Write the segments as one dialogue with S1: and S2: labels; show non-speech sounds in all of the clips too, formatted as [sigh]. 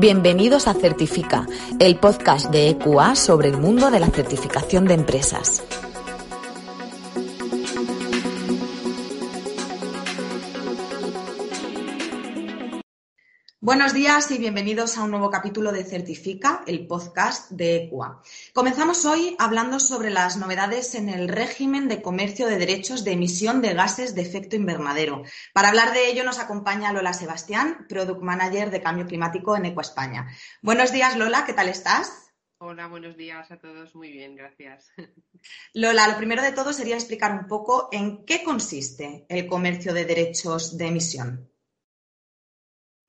S1: Bienvenidos a Certifica, el podcast de EQA sobre el mundo de la certificación de empresas. Buenos días y bienvenidos a un nuevo capítulo de Certifica, el podcast de ECUA. Comenzamos hoy hablando sobre las novedades en el régimen de comercio de derechos de emisión de gases de efecto invernadero. Para hablar de ello nos acompaña Lola Sebastián, Product Manager de Cambio Climático en ECUA España. Buenos días, Lola, ¿qué tal estás?
S2: Hola, buenos días a todos. Muy bien, gracias. [laughs]
S1: Lola, lo primero de todo sería explicar un poco en qué consiste el comercio de derechos de emisión.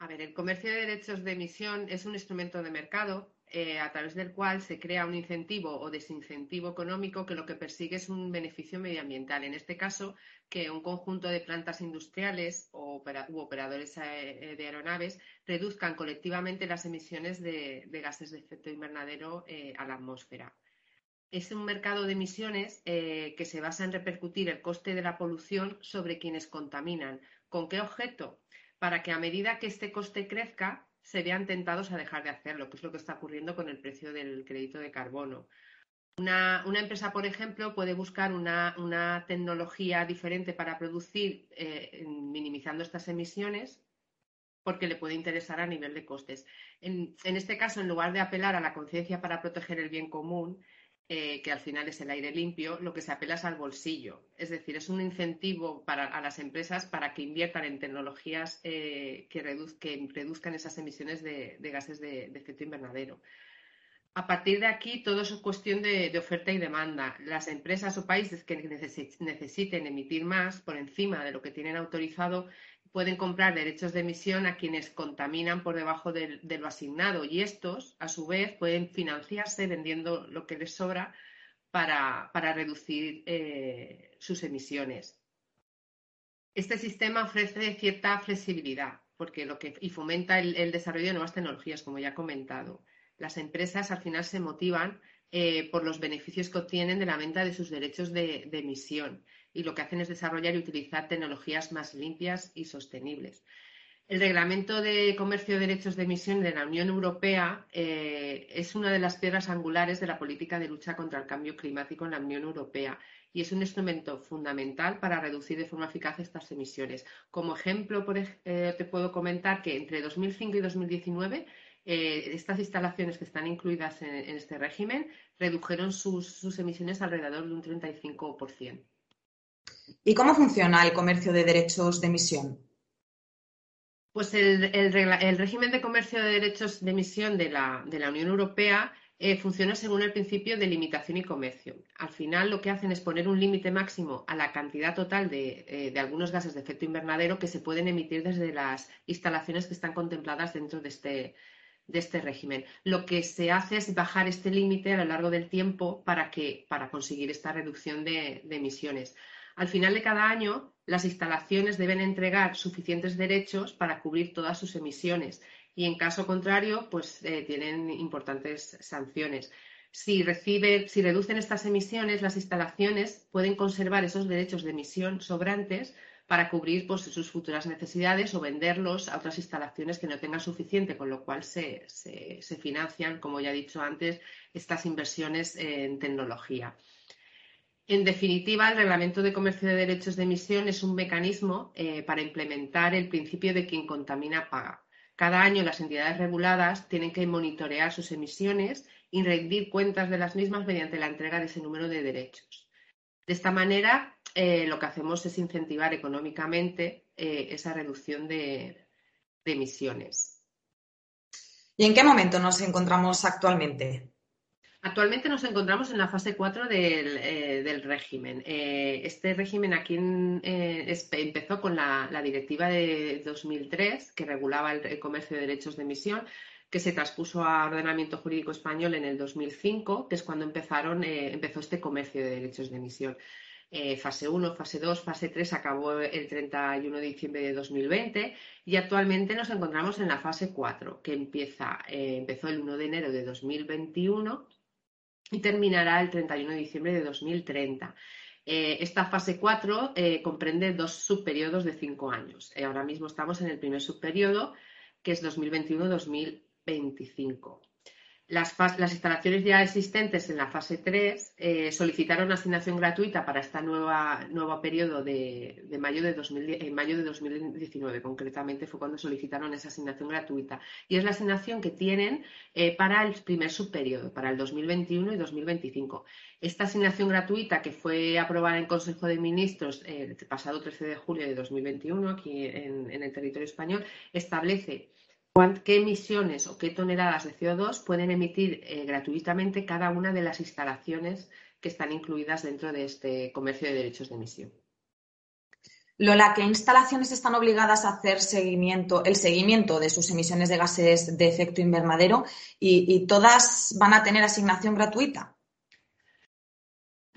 S2: A ver, el comercio de derechos de emisión es un instrumento de mercado eh, a través del cual se crea un incentivo o desincentivo económico que lo que persigue es un beneficio medioambiental. En este caso, que un conjunto de plantas industriales o u operadores eh, de aeronaves reduzcan colectivamente las emisiones de, gases de efecto invernadero eh, a la atmósfera. Es un mercado de emisiones que se basa en repercutir el coste de la polución sobre quienes contaminan. ¿Con qué objeto? Para que a medida que este coste crezca se vean tentados a dejar de hacerlo, que es lo que está ocurriendo con el precio del crédito de carbono. Una, empresa, por ejemplo, puede buscar una, tecnología diferente para producir eh, minimizando estas emisiones porque le puede interesar a nivel de costes. en, este caso, en lugar de apelar a la conciencia para proteger el bien común, eh, que al final es el aire limpio, lo que se apela es al bolsillo. Es decir, es un incentivo para, a las empresas para que inviertan en tecnologías eh, que, reduzcan esas emisiones de, gases de, efecto invernadero. A partir de aquí, todo es cuestión de, oferta y demanda. Las empresas o países que necesiten emitir más por encima de lo que tienen autorizado pueden comprar derechos de emisión a quienes contaminan por debajo de, lo asignado y estos, a su vez, pueden financiarse vendiendo lo que les sobra para, reducir eh, sus emisiones. Este sistema ofrece cierta flexibilidad porque lo que, y fomenta el, desarrollo de nuevas tecnologías, como ya he comentado. Las empresas al final se motivan eh, por los beneficios que obtienen de la venta de sus derechos de emisión y lo que hacen es desarrollar y utilizar tecnologías más limpias y sostenibles. El Reglamento de Comercio de Derechos de Emisión de la Unión Europea eh, es una de las piedras angulares de la política de lucha contra el cambio climático en la Unión Europea y es un instrumento fundamental para reducir de forma eficaz estas emisiones. Como ejemplo, eh, te puedo comentar que entre 2005 y 2019 eh, estas instalaciones que están incluidas en, este régimen redujeron sus, sus emisiones alrededor de un 35%.
S1: ¿Y cómo funciona el comercio de derechos de emisión?
S2: Pues el, régimen de comercio de derechos de emisión de la, Unión Europea eh, funciona según el principio de limitación y comercio. Al final lo que hacen es poner un límite máximo a la cantidad total de, eh, de, algunos gases de efecto invernadero que se pueden emitir desde las instalaciones que están contempladas dentro de este, de este régimen. Lo que se hace es bajar este límite a lo largo del tiempo para, que, para conseguir esta reducción de emisiones. Al final de cada año, las instalaciones deben entregar suficientes derechos para cubrir todas sus emisiones y, en caso contrario, pues eh, tienen importantes sanciones. Si, si reducen estas emisiones, las instalaciones pueden conservar esos derechos de emisión sobrantes para cubrir pues, sus futuras necesidades o venderlos a otras instalaciones que no tengan suficiente, con lo cual se, se financian, como ya he dicho antes, estas inversiones en tecnología. En definitiva, el Reglamento de Comercio de Derechos de Emisión es un mecanismo eh, para implementar el principio de quien contamina paga. Cada año las entidades reguladas tienen que monitorear sus emisiones y rendir cuentas de las mismas mediante la entrega de ese número de derechos. De esta manera, eh, lo que hacemos es incentivar económicamente eh, esa reducción de emisiones.
S1: ¿Y en qué momento nos encontramos actualmente?
S2: Actualmente nos encontramos en la fase 4 del, del régimen. este régimen aquí empezó con la, directiva de 2003 que regulaba el comercio de derechos de emisión que se traspuso a ordenamiento jurídico español en el 2005, que es cuando empezaron, eh, empezó este comercio de derechos de emisión. Eh, fase 1, fase 2, fase 3 acabó el 31 de diciembre de 2020 y actualmente nos encontramos en la fase 4, que empieza, eh, empezó el 1 de enero de 2021 y terminará el 31 de diciembre de 2030. esta fase 4 comprende dos subperiodos de cinco años. ahora mismo estamos en el primer subperiodo, que es 2021-2030. 25. Las, instalaciones ya existentes en la fase 3 eh, solicitaron asignación gratuita para este nuevo periodo de, mayo de en mayo de 2019. Concretamente fue cuando solicitaron esa asignación gratuita. Y es la asignación que tienen eh, para el primer subperiodo, para el 2021 y 2025. Esta asignación gratuita que fue aprobada en Consejo de Ministros el pasado 13 de julio de 2021 aquí en el territorio español establece qué emisiones o qué toneladas de CO2 pueden emitir eh, gratuitamente cada una de las instalaciones que están incluidas dentro de este comercio de derechos de emisión.
S1: Lola, ¿qué instalaciones están obligadas a hacer seguimiento, el seguimiento de sus emisiones de gases de efecto invernadero y todas van a tener asignación gratuita?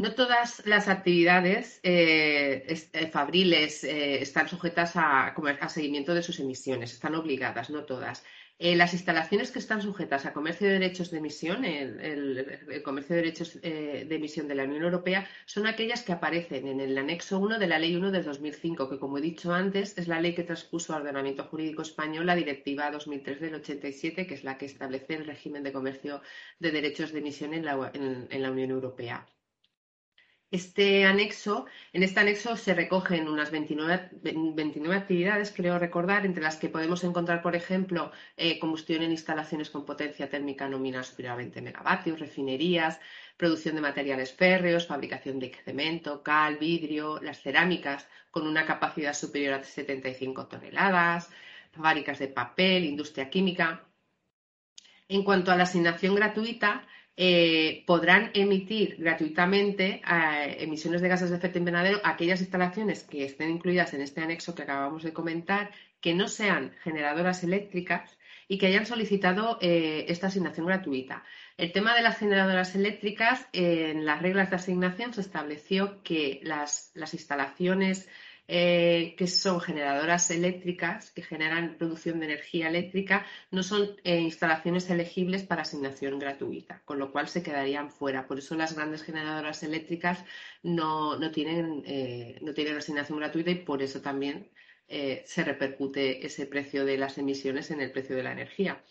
S2: No todas las actividades eh, eh, fabriles eh, están sujetas a, seguimiento de sus emisiones, están obligadas, no todas. las instalaciones que están sujetas a comercio de derechos de emisión, el, comercio de derechos de emisión de la Unión Europea, son aquellas que aparecen en el anexo 1 de la Ley 1 del 2005, que como he dicho antes, es la ley que transpuso al ordenamiento jurídico español la Directiva 2003 del 87, que es la que establece el régimen de comercio de derechos de emisión en la Unión Europea. Este anexo, en este anexo se recogen unas 29, actividades, creo recordar, entre las que podemos encontrar, por ejemplo, eh, combustión en instalaciones con potencia térmica nominal superior a 20 megavatios, refinerías, producción de materiales férreos, fabricación de cemento, cal, vidrio, las cerámicas con una capacidad superior a 75 toneladas, fábricas de papel, industria química. En cuanto a la asignación gratuita, eh, podrán emitir gratuitamente eh, emisiones de gases de efecto invernadero aquellas instalaciones que estén incluidas en este anexo que acabamos de comentar, que no sean generadoras eléctricas y que hayan solicitado eh, esta asignación gratuita. El tema de las generadoras eléctricas, en las reglas de asignación se estableció que las instalaciones eh, que son generadoras eléctricas que generan producción de energía eléctrica, no son eh, instalaciones elegibles para asignación gratuita, con lo cual se quedarían fuera. Por eso las grandes generadoras eléctricas no, tienen, eh, no tienen asignación gratuita y por eso también se repercute ese precio de las emisiones en el precio de la energía.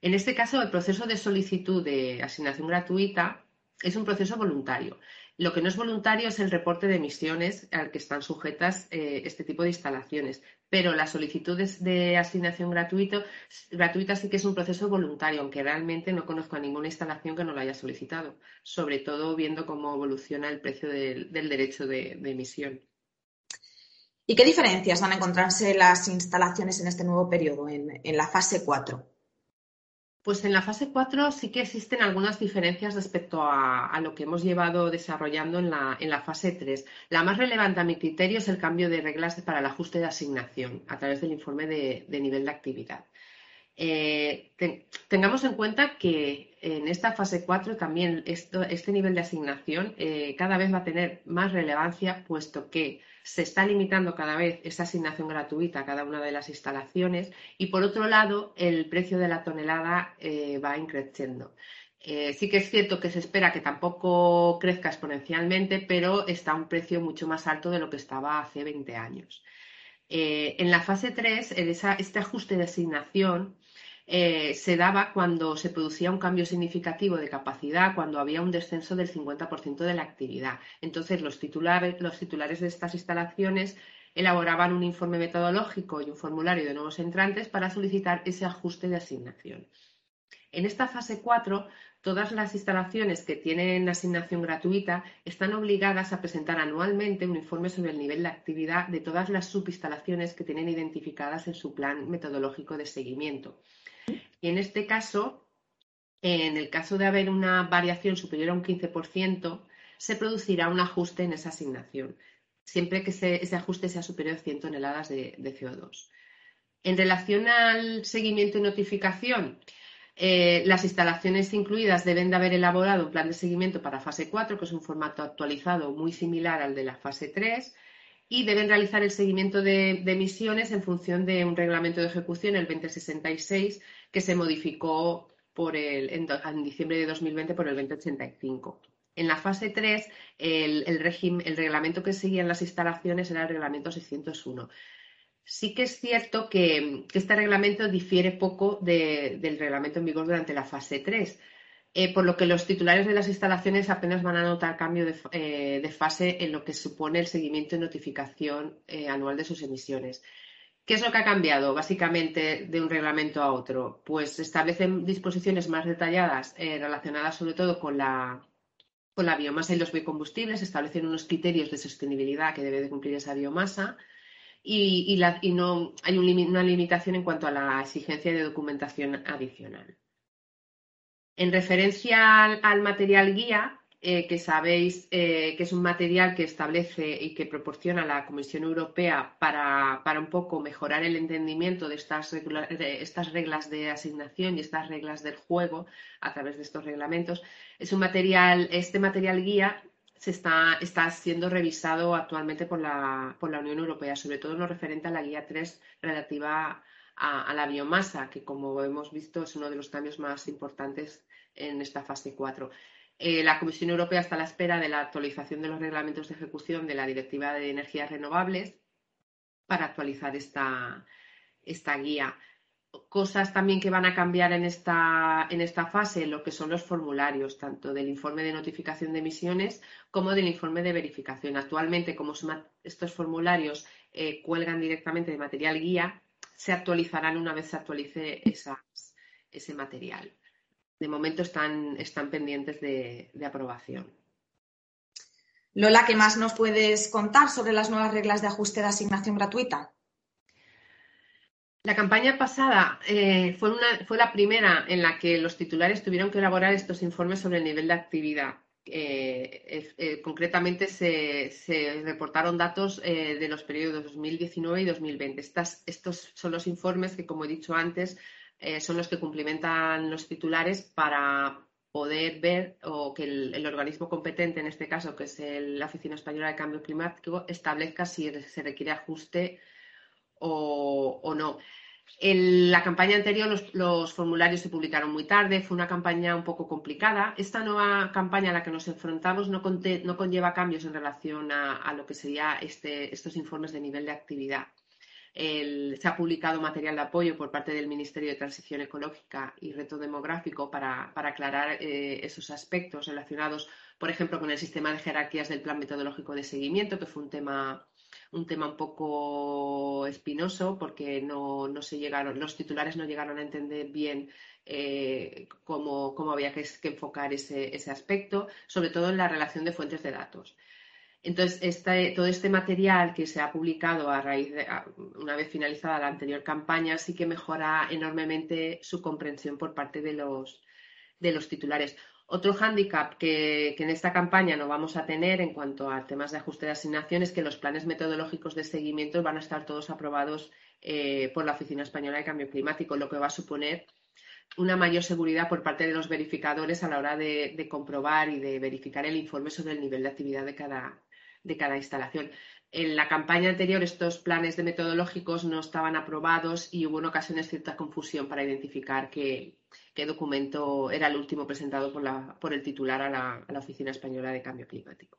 S2: En este caso, el proceso de solicitud de asignación gratuita es un proceso voluntario. Lo que no es voluntario es el reporte de emisiones al que están sujetas eh, este tipo de instalaciones, pero las solicitudes de asignación gratuita sí que es un proceso voluntario, aunque realmente no conozco a ninguna instalación que no lo haya solicitado, sobre todo viendo cómo evoluciona el precio del, derecho de, emisión.
S1: ¿Y qué diferencias van a encontrarse las instalaciones en este nuevo periodo, en, en la fase 4?
S2: Pues en la fase 4 sí que existen algunas diferencias respecto a, lo que hemos llevado desarrollando en la, fase 3. La más relevante a mi criterio es el cambio de reglas para el ajuste de asignación a través del informe de, nivel de actividad. Eh, tengamos en cuenta que en esta fase 4 también este nivel de asignación eh, cada vez va a tener más relevancia, puesto que se está limitando cada vez esa asignación gratuita a cada una de las instalaciones y, por otro lado, el precio de la tonelada eh, va increciendo. Eh, sí que es cierto que se espera que tampoco crezca exponencialmente, pero está a un precio mucho más alto de lo que estaba hace 20 años. Eh, en la fase 3, este ajuste de asignación eh, se daba cuando se producía un cambio significativo de capacidad, cuando había un descenso del 50% de la actividad. Entonces, los titulares, los titulares de estas instalaciones elaboraban un informe metodológico y un formulario de nuevos entrantes para solicitar ese ajuste de asignación. En esta fase 4, todas las instalaciones que tienen asignación gratuita están obligadas a presentar anualmente un informe sobre el nivel de actividad de todas las subinstalaciones que tienen identificadas en su plan metodológico de seguimiento. Y en este caso, En el caso de haber una variación superior a un 15%, se producirá un ajuste en esa asignación, siempre que ese ajuste sea superior a 100 toneladas de, CO2. En relación al seguimiento y notificación, eh, las instalaciones incluidas deben de haber elaborado un plan de seguimiento para fase 4, que es un formato actualizado muy similar al de la fase 3, y deben realizar el seguimiento de, emisiones en función de un reglamento de ejecución, el 2066, que se modificó por el, en, diciembre de 2020 por el 2085. En la fase 3, el, el reglamento que seguían las instalaciones era el reglamento 601. Sí que es cierto que, este reglamento difiere poco del reglamento en vigor durante la fase 3, eh, por lo que los titulares de las instalaciones apenas van a notar cambio de, eh, fase en lo que supone el seguimiento y notificación eh, anual de sus emisiones. ¿Qué es lo que ha cambiado básicamente de un reglamento a otro? Pues establecen disposiciones más detalladas relacionadas sobre todo con la, con la biomasa y los biocombustibles, establecen unos criterios de sostenibilidad que debe de cumplir esa biomasa y, no hay una limitación en cuanto a la exigencia de documentación adicional. En referencia al material guía, eh, que sabéis eh, que es un material que establece y que proporciona la Comisión Europea para, un poco mejorar el entendimiento de estas, estas, reglas de asignación y estas reglas del juego a través de estos reglamentos. Es un material, este material guía se está, está siendo revisado actualmente por la, por la Unión Europea, sobre todo en lo referente a la guía 3 relativa a, la biomasa, que como hemos visto es uno de los cambios más importantes en esta fase 4. Eh, la Comisión Europea está a la espera de la actualización de los reglamentos de ejecución de la Directiva de Energías Renovables para actualizar esta, esta guía. Cosas también que van a cambiar en esta, en esta fase, lo que son los formularios, tanto del informe de notificación de emisiones como del informe de verificación. Actualmente, como estos formularios eh, cuelgan directamente de material guía, se actualizarán una vez se actualice ese material de momento están, están pendientes de, aprobación.
S1: Lola, ¿qué más nos puedes contar sobre las nuevas reglas de ajuste de asignación gratuita?
S2: La campaña pasada eh, fue, una, fue, la primera en la que los titulares tuvieron que elaborar estos informes sobre el nivel de actividad. Eh, eh, concretamente se, reportaron datos de los periodos 2019 y 2020. estos son los informes que, como he dicho antes, eh, son los que cumplimentan los titulares para poder ver o que el, organismo competente, en este caso, que es la Oficina Española de Cambio Climático, establezca si se requiere ajuste o, no. En la campaña anterior los, formularios se publicaron muy tarde, fue una campaña un poco complicada. Esta nueva campaña a la que nos enfrentamos no, conlleva cambios en relación a, lo que serían este, estos informes de nivel de actividad se ha publicado material de apoyo por parte del Ministerio de Transición Ecológica y Reto Demográfico para, aclarar eh, esos aspectos relacionados, por ejemplo, con el sistema de jerarquías del Plan Metodológico de Seguimiento, que fue un tema un tema un poco espinoso porque no, se llegaron, los titulares no llegaron a entender bien eh, cómo, había que, enfocar ese, ese, aspecto, sobre todo en la relación de fuentes de datos. Entonces, todo este material que se ha publicado a raíz de, una vez finalizada la anterior campaña, sí que mejora enormemente su comprensión por parte de los, de los titulares. Otro hándicap que, en esta campaña no vamos a tener en cuanto a temas de ajuste de asignación es que los planes metodológicos de seguimiento van a estar todos aprobados eh, por la Oficina Española de Cambio Climático, lo que va a suponer una mayor seguridad por parte de los verificadores a la hora de comprobar y de verificar el informe sobre el nivel de actividad de cada, de cada instalación. En la campaña anterior estos planes de metodológicos no estaban aprobados y hubo en ocasiones cierta confusión para identificar qué, documento era el último presentado por, el titular a la, Oficina Española de Cambio Climático.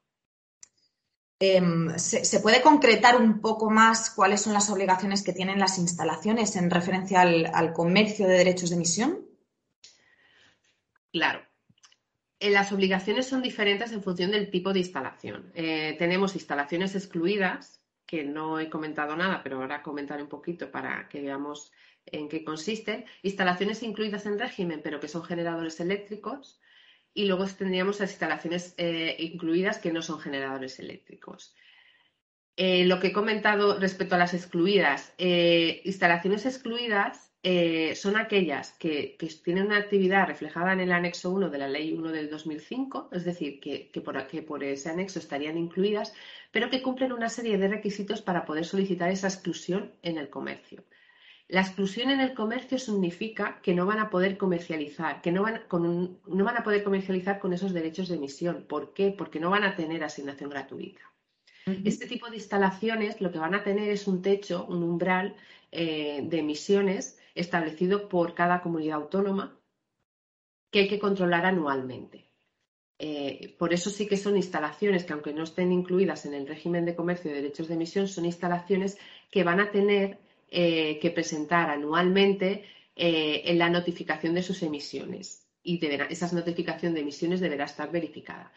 S1: Em, ¿se, puede concretar un poco más cuáles son las obligaciones que tienen las instalaciones en referencia al comercio de derechos de emisión?
S2: Claro. Eh, las obligaciones son diferentes en función del tipo de instalación. Eh, tenemos instalaciones excluidas, que no he comentado nada, pero ahora comentaré un poquito para que veamos en qué consisten. Instalaciones incluidas en régimen, pero que son generadores eléctricos. Y luego tendríamos las instalaciones eh, incluidas que no son generadores eléctricos. lo que he comentado respecto a las excluidas, instalaciones excluidas eh, son aquellas que, tienen una actividad reflejada en el anexo 1 de la Ley 1 del 2005, es decir, que, por, que por ese anexo estarían incluidas, pero que cumplen una serie de requisitos para poder solicitar esa exclusión en el comercio. La exclusión en el comercio significa que no van a poder comercializar, que no van, no van a poder comercializar con esos derechos de emisión. ¿Por qué? Porque no van a tener asignación gratuita. Este tipo de instalaciones lo que van a tener es un techo, un umbral eh, de emisiones establecido por cada comunidad autónoma que hay que controlar anualmente. Eh, por eso sí que son instalaciones que, aunque no estén incluidas en el régimen de comercio de derechos de emisión, son instalaciones que van a tener eh, que presentar anualmente eh, en la notificación de sus emisiones. Y esa notificación de emisiones deberá estar verificada.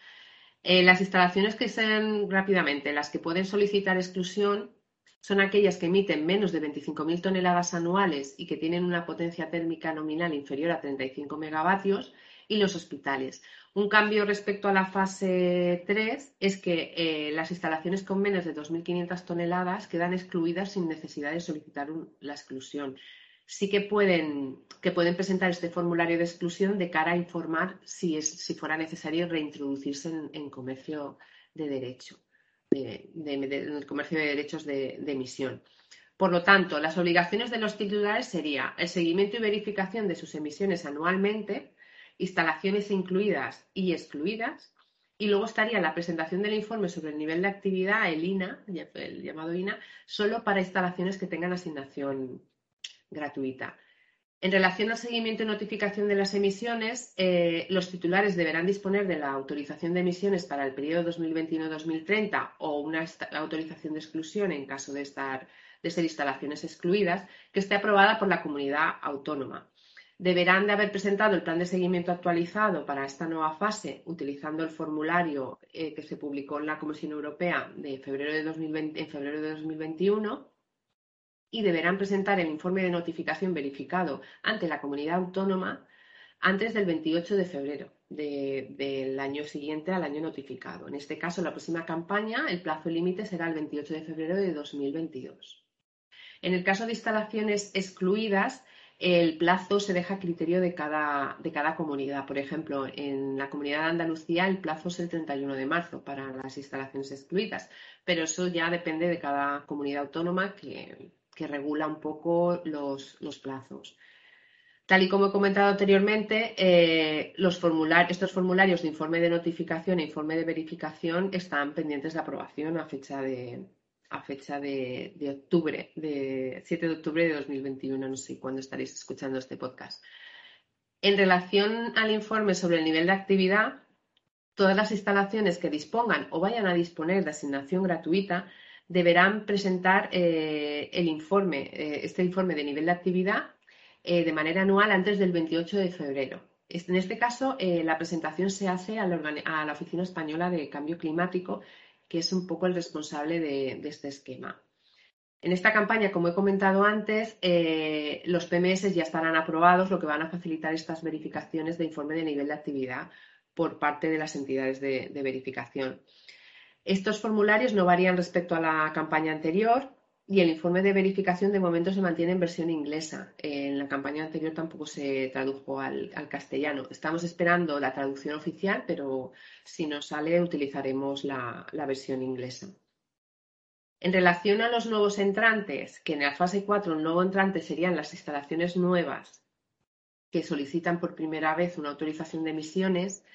S2: las instalaciones que sean rápidamente, las que pueden solicitar exclusión, son aquellas que emiten menos de 25.000 toneladas anuales y que tienen una potencia térmica nominal inferior a 35 megavatios y los hospitales. Un cambio respecto a la fase 3 es que eh, las instalaciones con menos de 2.500 toneladas quedan excluidas sin necesidad de solicitar la exclusión. Sí que pueden, que pueden presentar este formulario de exclusión de cara a informar si, es, si fuera necesario reintroducirse en, comercio de derecho, en el comercio de derechos de, de emisión. Por lo tanto, las obligaciones de los titulares sería el seguimiento y verificación de sus emisiones anualmente, instalaciones incluidas y excluidas. Y luego estaría la presentación del informe sobre el nivel de actividad, el INA, el llamado INA, solo para instalaciones que tengan asignación gratuita. En relación al seguimiento y notificación de las emisiones, eh, los titulares deberán disponer de la autorización de emisiones para el periodo 2021-2030 o una autorización de exclusión en caso de, estar, de ser instalaciones excluidas, que esté aprobada por la comunidad autónoma. Deberán de haber presentado el plan de seguimiento actualizado para esta nueva fase utilizando el formulario eh, que se publicó en la Comisión Europea de febrero de 2020, en febrero de 2021 y deberán presentar el informe de notificación verificado ante la comunidad autónoma antes del 28 de febrero del año siguiente al año notificado. En este caso, la próxima campaña, el plazo límite será el 28 de febrero de 2022. En el caso de instalaciones excluidas, el plazo se deja a criterio de cada, de cada comunidad. Por ejemplo, en la comunidad de Andalucía el plazo es el 31 de marzo para las instalaciones excluidas, pero eso ya depende de cada comunidad autónoma que, regula un poco los, plazos. Tal y como he comentado anteriormente, eh, estos formularios de informe de notificación e informe de verificación están pendientes de aprobación a fecha de, a fecha de, octubre, de 7 de octubre de 2021, no sé cuándo estaréis escuchando este podcast. En relación al informe sobre el nivel de actividad, todas las instalaciones que dispongan o vayan a disponer de asignación gratuita deberán presentar eh, el informe, eh, este informe de nivel de actividad eh, de manera anual antes del 28 de febrero. En este caso, la presentación se hace a la Oficina Española de Cambio Climático que es un poco el responsable de, este esquema. En esta campaña, como he comentado antes, los PMS ya estarán aprobados, lo que van a facilitar estas verificaciones de informe de nivel de actividad por parte de las entidades de verificación. Estos formularios no varían respecto a la campaña anterior, y el informe de verificación de momento se mantiene en versión inglesa. En la campaña anterior tampoco se tradujo al, castellano. Estamos esperando la traducción oficial, pero si no sale utilizaremos la, versión inglesa. En relación a los nuevos entrantes, que en la fase 4 un nuevo entrante serían las instalaciones nuevas que solicitan por primera vez una autorización de emisiones,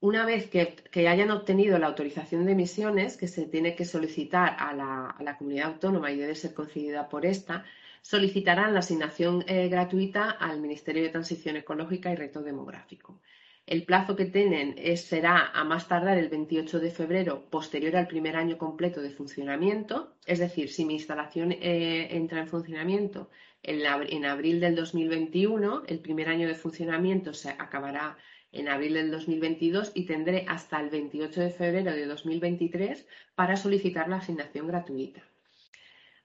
S2: una vez que, hayan obtenido la autorización de emisiones, que se tiene que solicitar a la, comunidad autónoma y debe ser concedida por esta, solicitarán la asignación eh, gratuita al Ministerio de Transición Ecológica y Reto Demográfico. El plazo que tienen será a más tardar el 28 de febrero, posterior al primer año completo de funcionamiento. Es decir, si mi instalación eh, entra en funcionamiento en, en abril del 2021, el primer año de funcionamiento se acabará en abril del 2022 y tendré hasta el 28 de febrero de 2023 para solicitar la asignación gratuita.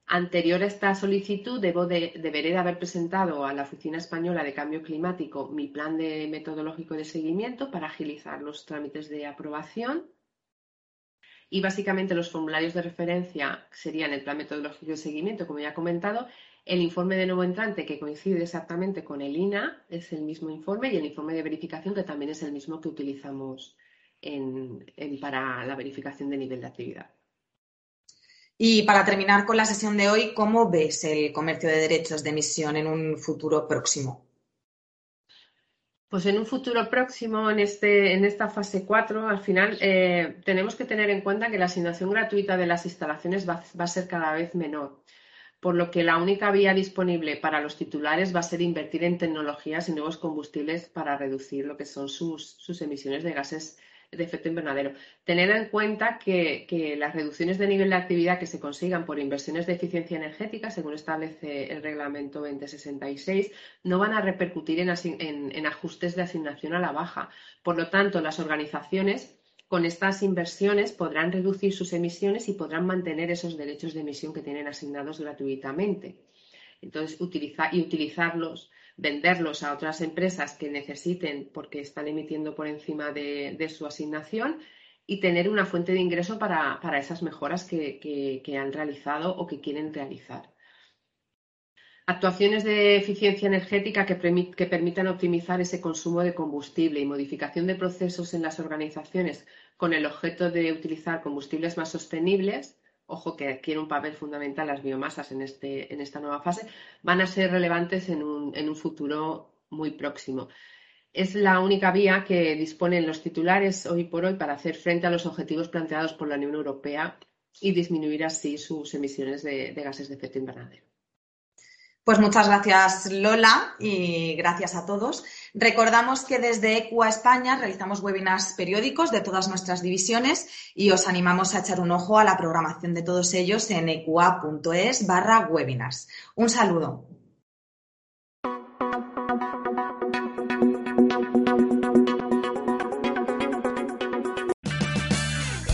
S2: Anterior a esta solicitud, debo deberé de haber presentado a la Oficina Española de Cambio Climático mi plan de metodológico de seguimiento para agilizar los trámites de aprobación. Y básicamente los formularios de referencia serían el plan metodológico de seguimiento, como ya he comentado, el informe de nuevo entrante que coincide exactamente con el INA es el mismo informe y el informe de verificación que también es el mismo que utilizamos para la verificación de nivel de actividad.
S1: Y para terminar con la sesión de hoy, ¿cómo ves el comercio de derechos de emisión en un futuro próximo?
S2: Pues en un futuro próximo, en, este, en esta fase 4, al final eh, tenemos que tener en cuenta que la asignación gratuita de las instalaciones va, a ser cada vez menor, por lo que la única vía disponible para los titulares va a ser invertir en tecnologías y nuevos combustibles para reducir lo que son sus, sus emisiones de gases de efecto invernadero. Tener en cuenta que, las reducciones de nivel de actividad que se consigan por inversiones de eficiencia energética, según establece el reglamento 2066, no van a repercutir en, ajustes de asignación a la baja. Por lo tanto, las organizaciones con estas inversiones podrán reducir sus emisiones y podrán mantener esos derechos de emisión que tienen asignados gratuitamente. Entonces, utilizar y utilizarlos venderlos a otras empresas que necesiten porque están emitiendo por encima de, su asignación y tener una fuente de ingreso para, esas mejoras que, han realizado o que quieren realizar. Actuaciones de eficiencia energética que, permitan optimizar ese consumo de combustible y modificación de procesos en las organizaciones con el objeto de utilizar combustibles más sostenibles ojo que adquiere un papel fundamental las biomasas en, este, en esta nueva fase, van a ser relevantes en un, en un futuro muy próximo. Es la única vía que disponen los titulares hoy por hoy para hacer frente a los objetivos planteados por la Unión Europea y disminuir así sus emisiones de gases de efecto invernadero.
S1: Pues muchas gracias Lola y gracias a todos. Recordamos que desde ECUA España realizamos webinars periódicos de todas nuestras divisiones y os animamos a echar un ojo a la programación de todos ellos en ecua.es barra webinars. Un saludo.